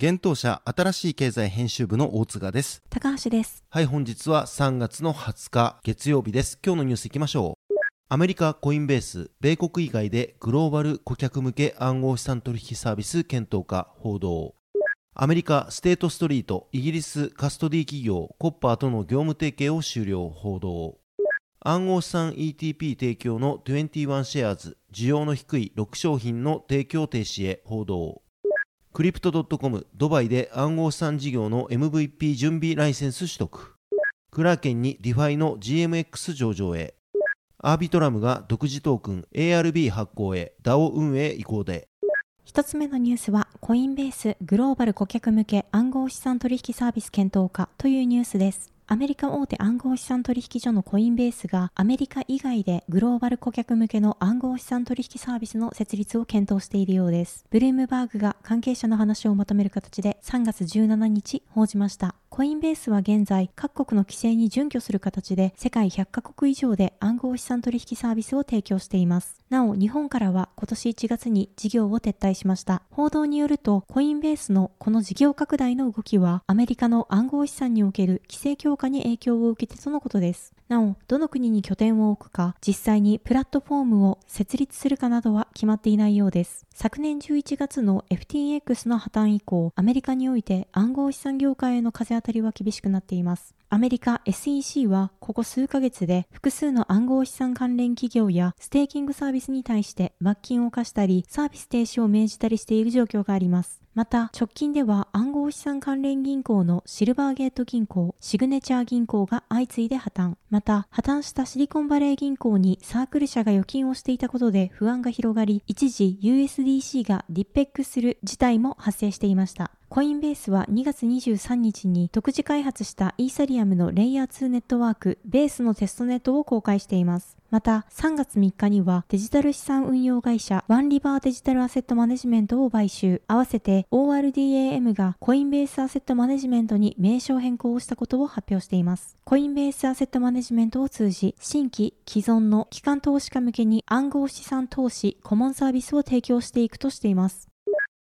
現当社新しい経済編集部の大津賀です。高橋です。はい、本日は3月の20日月曜日です。今日のニュースいきましょう。アメリカコインベース、米国以外でグローバル顧客向け暗号資産取引サービス検討化報道。アメリカステートストリート、イギリスカストディ企業コッパーとの業務提携を終了報道。暗号資産 ETP 提供の21シェアーズ、需要の低い6商品の提供停止へ報道。クリプト .com ドバイで暗号資産事業の MVP 準備ライセンス取得。クラーケンにディファイの GMX 上場へ。アービトラムが独自トークン ARB 発行へ DAO 運営移行で。一つ目のニュースは、コインベースグローバル顧客向け暗号資産取引サービス検討かというニュースです。アメリカ大手暗号資産取引所のコインベースがアメリカ以外でグローバル顧客向けの暗号資産取引サービスの設立を検討しているようです。ブルームバーグが関係者の話をまとめる形で3月17日報じました。コインベースは現在各国の規制に準拠する形で世界100カ国以上で暗号資産取引サービスを提供しています。なお、日本からは今年1月に事業を撤退しました。報道によると、コインベースのこの事業拡大の動きは、アメリカの暗号資産における規制強化に影響を受けてとのことです。なお、どの国に拠点を置くか、実際にプラットフォームを設立するかなどは決まっていないようです。昨年11月の FTX の破綻以降、アメリカにおいて暗号資産業界への風当たりは厳しくなっています。アメリカ SEC はここ数ヶ月で複数の暗号資産関連企業やステーキングサービスに対して罰金を課したりサービス停止を命じたりしている状況があります。また、直近では暗号資産関連銀行のシルバーゲート銀行、シグネチャー銀行が相次いで破綻。また、破綻したシリコンバレー銀行にサークル社が預金をしていたことで不安が広がり、一時 USDC がディッペックする事態も発生していました。コインベースは2月23日に独自開発したイーサリアムのレイヤー2ネットワークベースのテストネットを公開しています。また、3月3日にはデジタル資産運用会社ワンリバーデジタルアセットマネジメントを買収。合わせて ORDAM がコインベースアセットマネジメントに名称変更をしたことを発表しています。コインベースアセットマネジメントを通じ、新規、既存の機関投資家向けに暗号資産投資顧問サービスを提供していくとしています。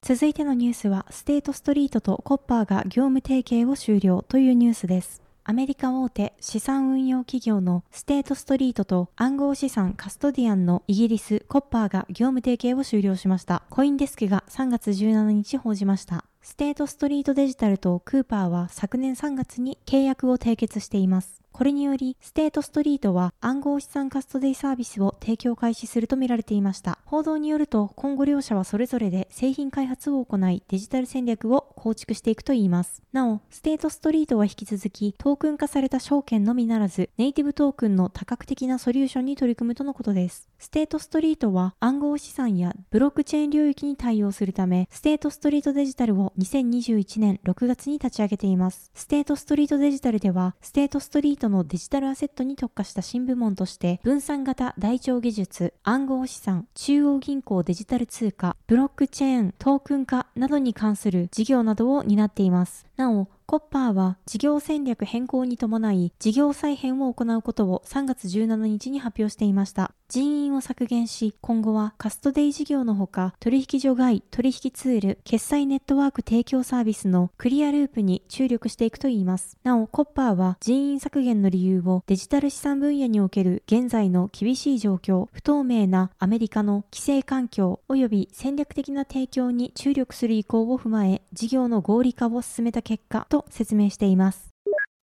続いてのニュースは、ステートストリートとコッパーが業務提携を終了というニュースです。アメリカ大手資産運用企業のステートストリートと暗号資産カストディアンのイギリスコッパーが業務提携を終了しました。コインデスクが3月17日報じました。ステートストリートデジタルとコッパーは昨年3月に契約を締結しています。これにより、ステートストリートは暗号資産カストデイサービスを提供開始するとみられていました。報道によると、今後両社はそれぞれで製品開発を行い、デジタル戦略を構築していくといいます。なお、ステートストリートは引き続き、トークン化された証券のみならず、ネイティブトークンの多角的なソリューションに取り組むとのことです。ステートストリートは暗号資産やブロックチェーン領域に対応するため、ステートストリートデジタルを2021年6月に立ち上げています。ステートストリートデジタルでは、ステートストリートのデジタルアセットに特化した新部門として、分散型台帳技術、暗号資産、中央銀行デジタル通貨、ブロックチェーン、トークン化などに関する事業などを担っています。なお、コッパーは事業戦略変更に伴い事業再編を行うことを3月17日に発表していました。人員を削減し、今後はカストデイ事業のほか、取引所外取引ツール、決済ネットワーク提供サービスのクリアループに注力していくといいます。なお、コッパーは人員削減の理由をデジタル資産分野における現在の厳しい状況、不透明なアメリカの規制環境及び戦略的な提供に注力する意向を踏まえ、事業の合理化を進めた結果とと説明しています。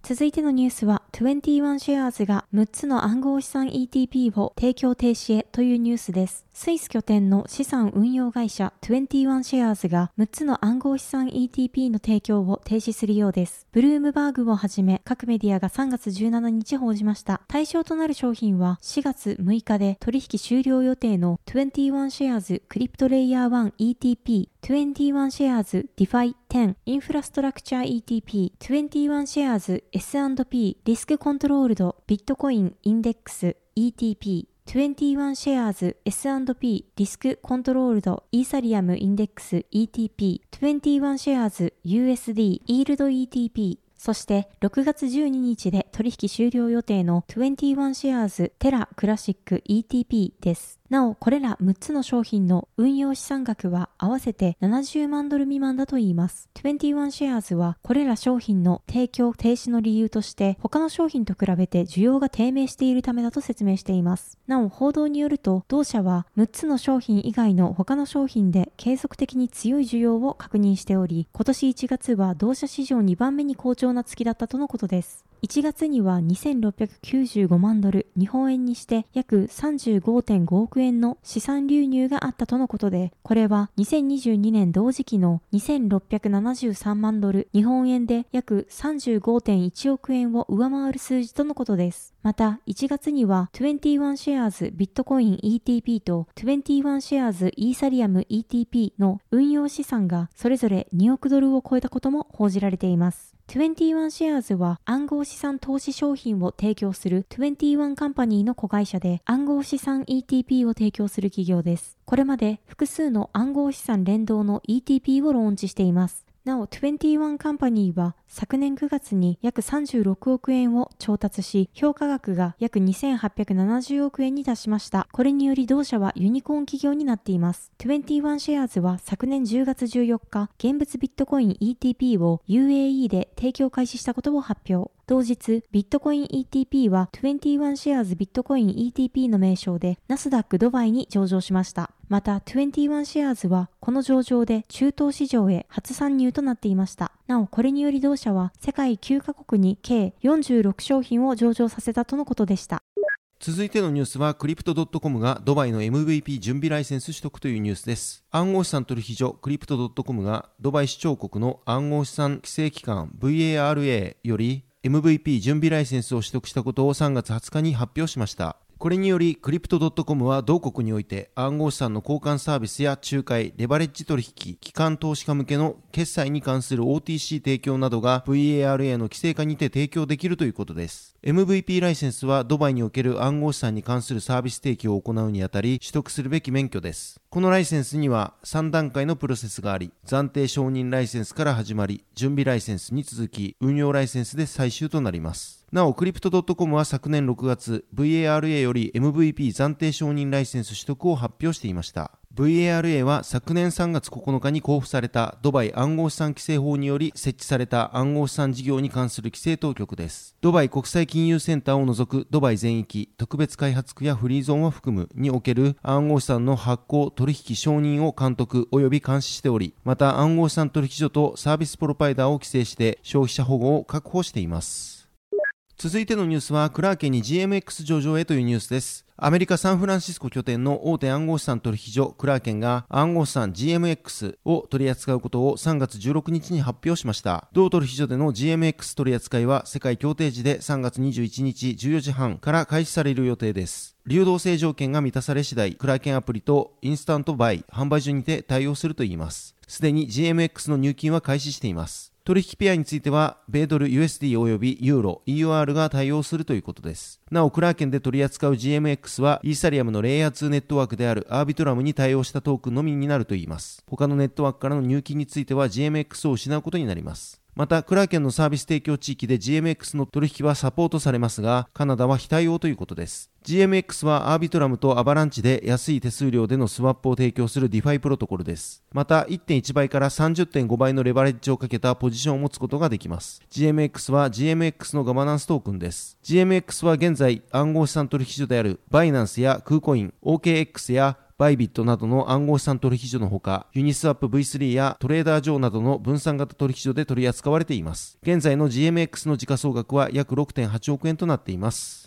続いてのニュースは、21シェアーズが6つの暗号資産 ETP を提供停止へというニュースです。スイス拠点の資産運用会社21シェアーズが6つの暗号資産 ETP の提供を停止するようです。ブルームバーグをはじめ各メディアが3月17日報じました。対象となる商品は4月6日で取引終了予定の21シェアーズクリプトレイヤー1 ETP 21シェアーズ DeFi 10インフラストラクチャー ETP 21シェアーズ S&P リスクコントロールドビットコインインデックス ETP 21シェアーズ S&P リスクコントロールドイーサリアムインデックス ETP 21シェアーズ USD イールド ETP そして6月12日で取引終了予定の21シェアーズテラクラシック ETP です。なお、これら6つの商品の運用資産額は合わせて70万ドル未満だといいます。21シェアーズはこれら商品の提供停止の理由として他の商品と比べて需要が低迷しているためだと説明しています。なお、報道によると同社は6つの商品以外の他の商品で継続的に強い需要を確認しており、今年1月は同社市場2番目に好調な月だったとのことです。1月には2695万ドル、日本円にして約35.5億円の資産流入があったとのことで、これは2022年同時期の2673万ドル、日本円で約35.1億円を上回る数字とのことです。また、1月には21シェアーズビットコイン ETP と21シェアーズイーサリアム ETP の運用資産がそれぞれ2億ドルを超えたことも報じられています。21シェアーズは暗号資産投資商品を提供する21カンパニーの子会社で暗号資産 ETP を提供する企業です。これまで複数の暗号資産連動の ETP をローンチしています。なお、21カンパニーは昨年9月に約36億円を調達し、評価額が約2870億円に達しました。これにより同社はユニコーン企業になっています。21シェアーズは昨年10月14日、現物ビットコイン ETP を UAE で提供開始したことを発表。同日、ビットコイン ETP は21シェアーズビットコイン ETP の名称でナスダックドバイに上場しました。また、21シェアーズはこの上場で中東市場へ初参入となっていました。なお、これにより同社は世界9カ国に計46商品を上場させたとのことでした。続いてのニュースは、クリプト .com がドバイの MVP 準備ライセンス取得というニュースです。暗号資産取引所クリプト .com がドバイ市長国の暗号資産規制機関 VARA より MVP 準備ライセンスを取得したことを3月20日に発表しました。これにより、クリプト .com は同国において暗号資産の交換サービスや仲介、レバレッジ取引、機関投資家向けの決済に関する OTC 提供などが VARA の規制下にて提供できるということです。MVP ライセンスはドバイにおける暗号資産に関するサービス提供を行うにあたり取得するべき免許です。このライセンスには3段階のプロセスがあり、暫定承認ライセンスから始まり、準備ライセンスに続き、運用ライセンスで最終となります。なお、クリプト .com は昨年6月、VARA より MVP 暫定承認ライセンス取得を発表していました。VARA は昨年3月9日に交付されたドバイ暗号資産規制法により設置された暗号資産事業に関する規制当局です。ドバイ国際金融センターを除くドバイ全域、特別開発区やフリーゾーンを含むにおける暗号資産の発行、取引承認を監督及び監視しており、また暗号資産取引所とサービスプロバイダーを規制して消費者保護を確保しています。続いてのニュースは、クラーケンに GMX 上場へというニュースです。アメリカ・サンフランシスコ拠点の大手暗号資産取引所クラーケンが暗号資産 GMX を取り扱うことを3月16日に発表しました。同取引所での GMX 取り扱いは世界協定時で3月21日14時半から開始される予定です。流動性条件が満たされ次第、クラーケンアプリとインスタントバイ、販売所にて対応するといいます。すでに GMX の入金は開始しています。取引ペアについては、米ドル USD 及びユーロ、EUR が対応するということです。なお、クラーケンで取り扱う GMX は、イーサリアムのレイヤー2ネットワークであるアービトラムに対応したトークンのみになるといいます。他のネットワークからの入金については GMX を失うことになります。また、クラーケンのサービス提供地域で GMX の取引はサポートされますが、カナダは非対応ということです。GMX はアービトラムとアバランチで安い手数料でのスワップを提供する DeFi プロトコルです。また1.1倍から30.5倍のレバレッジをかけたポジションを持つことができます。GMX は GMX のガバナンストークンです。GMX は現在暗号資産取引所であるバイナンスやクーコイン、OKX やバイビットなどの暗号資産取引所のほか、ユニスワップ V3 やトレーダージョーなどの分散型取引所で取り扱われています。現在の GMX の時価総額は約6.8億円となっています。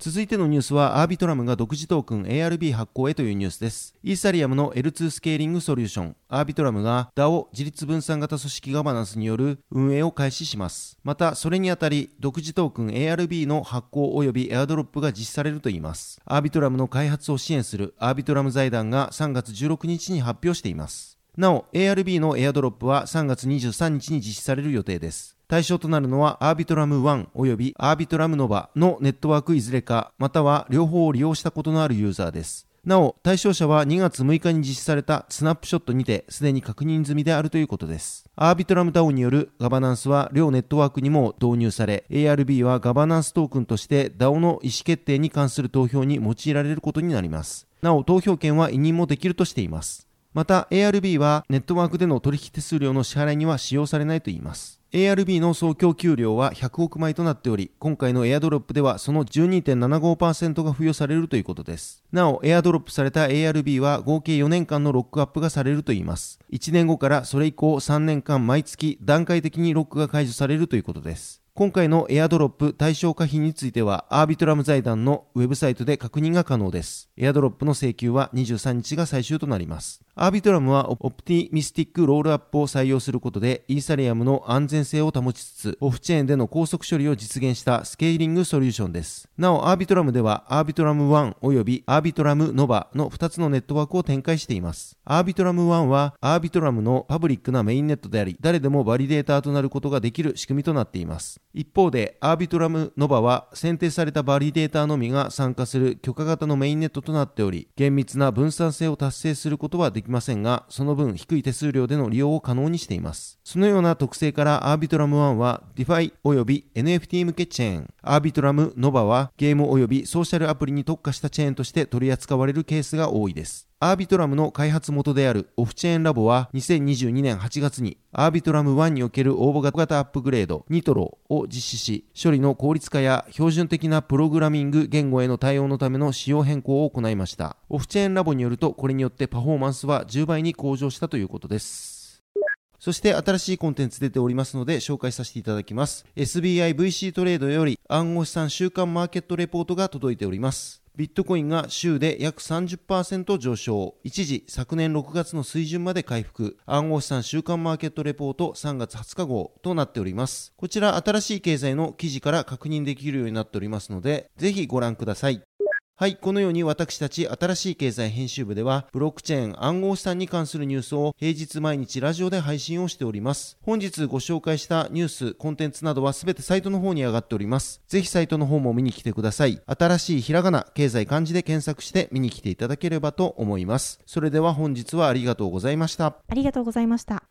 続いてのニュースは、アービトラムが独自トークン ARB 発行へというニュースです。イーサリアムの L2 スケーリングソリューション、アービトラムが DAO 自律分散型組織ガバナンスによる運営を開始します。また、それにあたり、独自トークン ARB の発行及びエアドロップが実施されるといいます。アービトラムの開発を支援するアービトラム財団が3月16日に発表しています。なお、ARB のエアドロップは3月23日に実施される予定です。対象となるのはアービトラム1及びアービトラムノバのネットワークいずれか、または両方を利用したことのあるユーザーです。なお、対象者は2月6日に実施されたスナップショットにてすでに確認済みであるということです。アービトラム DAO によるガバナンスは両ネットワークにも導入され、ARB はガバナンストークンとして DAO の意思決定に関する投票に用いられることになります。なお、投票権は委任もできるとしています。また、ARB はネットワークでの取引手数料の支払いには使用されないといいます。ARB の総供給量は100億枚となっており、今回のエアドロップではその12.75%が付与されるということです。なお、エアドロップされた ARB は合計4年間のロックアップがされるといいます。1年後からそれ以降3年間毎月段階的にロックが解除されるということです。今回のエアドロップ対象可否については、アービトラム財団のウェブサイトで確認が可能です。エアドロップの請求は23日が最終となります。アービトラムはオプティミスティックロールアップを採用することで、イーサリアムの安全性を保ちつつ、オフチェーンでの高速処理を実現したスケーリングソリューションです。なお、アービトラムでは、アービトラム1及びアービトラムノバの2つのネットワークを展開しています。アービトラム1は、アービトラムのパブリックなメインネットであり、誰でもバリデーターとなることができる仕組みとなっています。一方で、アービトラムノバは選定されたバリデーターのみが参加する許可型のメインネットとなっており、厳密な分散性を達成することはできませんが、その分低い手数料での利用を可能にしています。そのような特性からアービトラム1は DeFi 及び NFT 向けチェーン、アービトラムノバはゲーム及びソーシャルアプリに特化したチェーンとして取り扱われるケースが多いです。アービトラムの開発元であるオフチェーンラボは2022年8月にアービトラム1における応募型アップグレードニトロを実施し処理の効率化や標準的なプログラミング言語への対応のための仕様変更を行いました。オフチェーンラボによるとこれによってパフォーマンスは10倍に向上したということです。そして新しいコンテンツ出ておりますので紹介させていただきます。SBIVC トレードより暗号資産週間マーケットレポートが届いております。ビットコインが週で約30%上昇。一時、昨年6月の水準まで回復。暗号資産週間マーケットレポート3月20日号となっております。こちら新しい経済の記事から確認できるようになっておりますので、ぜひご覧ください。はい、このように私たち新しい経済編集部では、ブロックチェーン暗号資産に関するニュースを平日毎日ラジオで配信をしております。本日ご紹介したニュース、コンテンツなどはすべてサイトの方に上がっております。ぜひサイトの方も見に来てください。新しいひらがな、経済漢字で検索して見に来ていただければと思います。それでは本日はありがとうございました。ありがとうございました。